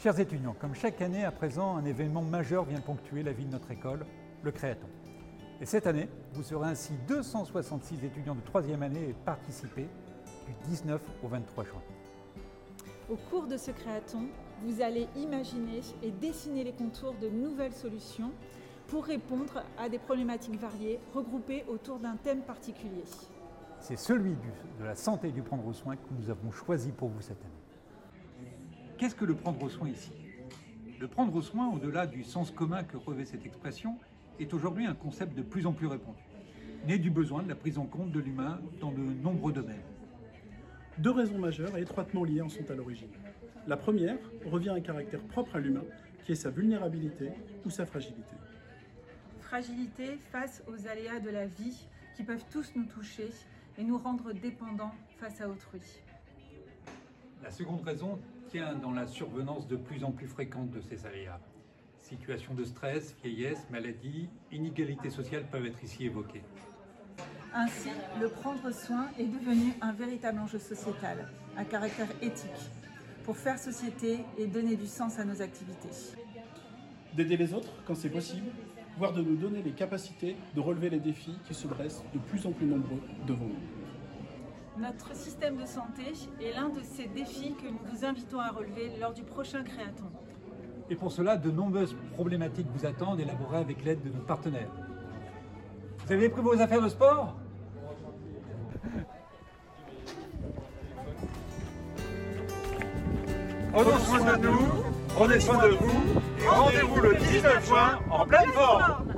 Chers étudiants, comme chaque année à présent, un événement majeur vient ponctuer la vie de notre école, le Créaton. Et cette année, vous serez ainsi 266 étudiants de troisième année et participer du 19 au 23 juin. Au cours de ce créaton, vous allez imaginer et dessiner les contours de nouvelles solutions pour répondre à des problématiques variées regroupées autour d'un thème particulier. C'est celui de la santé et du prendre soin que nous avons choisi pour vous cette année. Qu'est-ce que le prendre soin ici? Le prendre soin, au-delà du sens commun que revêt cette expression, est aujourd'hui un concept de plus en plus répandu, né du besoin de la prise en compte de l'humain dans de nombreux domaines. Deux raisons majeures et étroitement liées en sont à l'origine. La première revient à un caractère propre à l'humain, qui est sa vulnérabilité ou sa fragilité. Fragilité face aux aléas de la vie qui peuvent tous nous toucher et nous rendre dépendants face à autrui. La seconde raison tient dans la survenance de plus en plus fréquente de ces aléas. Situations de stress, vieillesse, maladie, inégalités sociales peuvent être ici évoquées. Ainsi, le prendre soin est devenu un véritable enjeu sociétal, à caractère éthique, pour faire société et donner du sens à nos activités. D'aider les autres quand c'est possible, voire de nous donner les capacités de relever les défis qui se dressent de plus en plus nombreux devant nous. Notre système de santé est l'un de ces défis que nous vous invitons à relever lors du prochain Créaton. Et pour cela, de nombreuses problématiques vous attendent, élaborées avec l'aide de nos partenaires. Vous avez pris vos affaires de sport? Prenons soin de nous, prenez soin de vous, et rendez-vous le 19 juin en pleine forme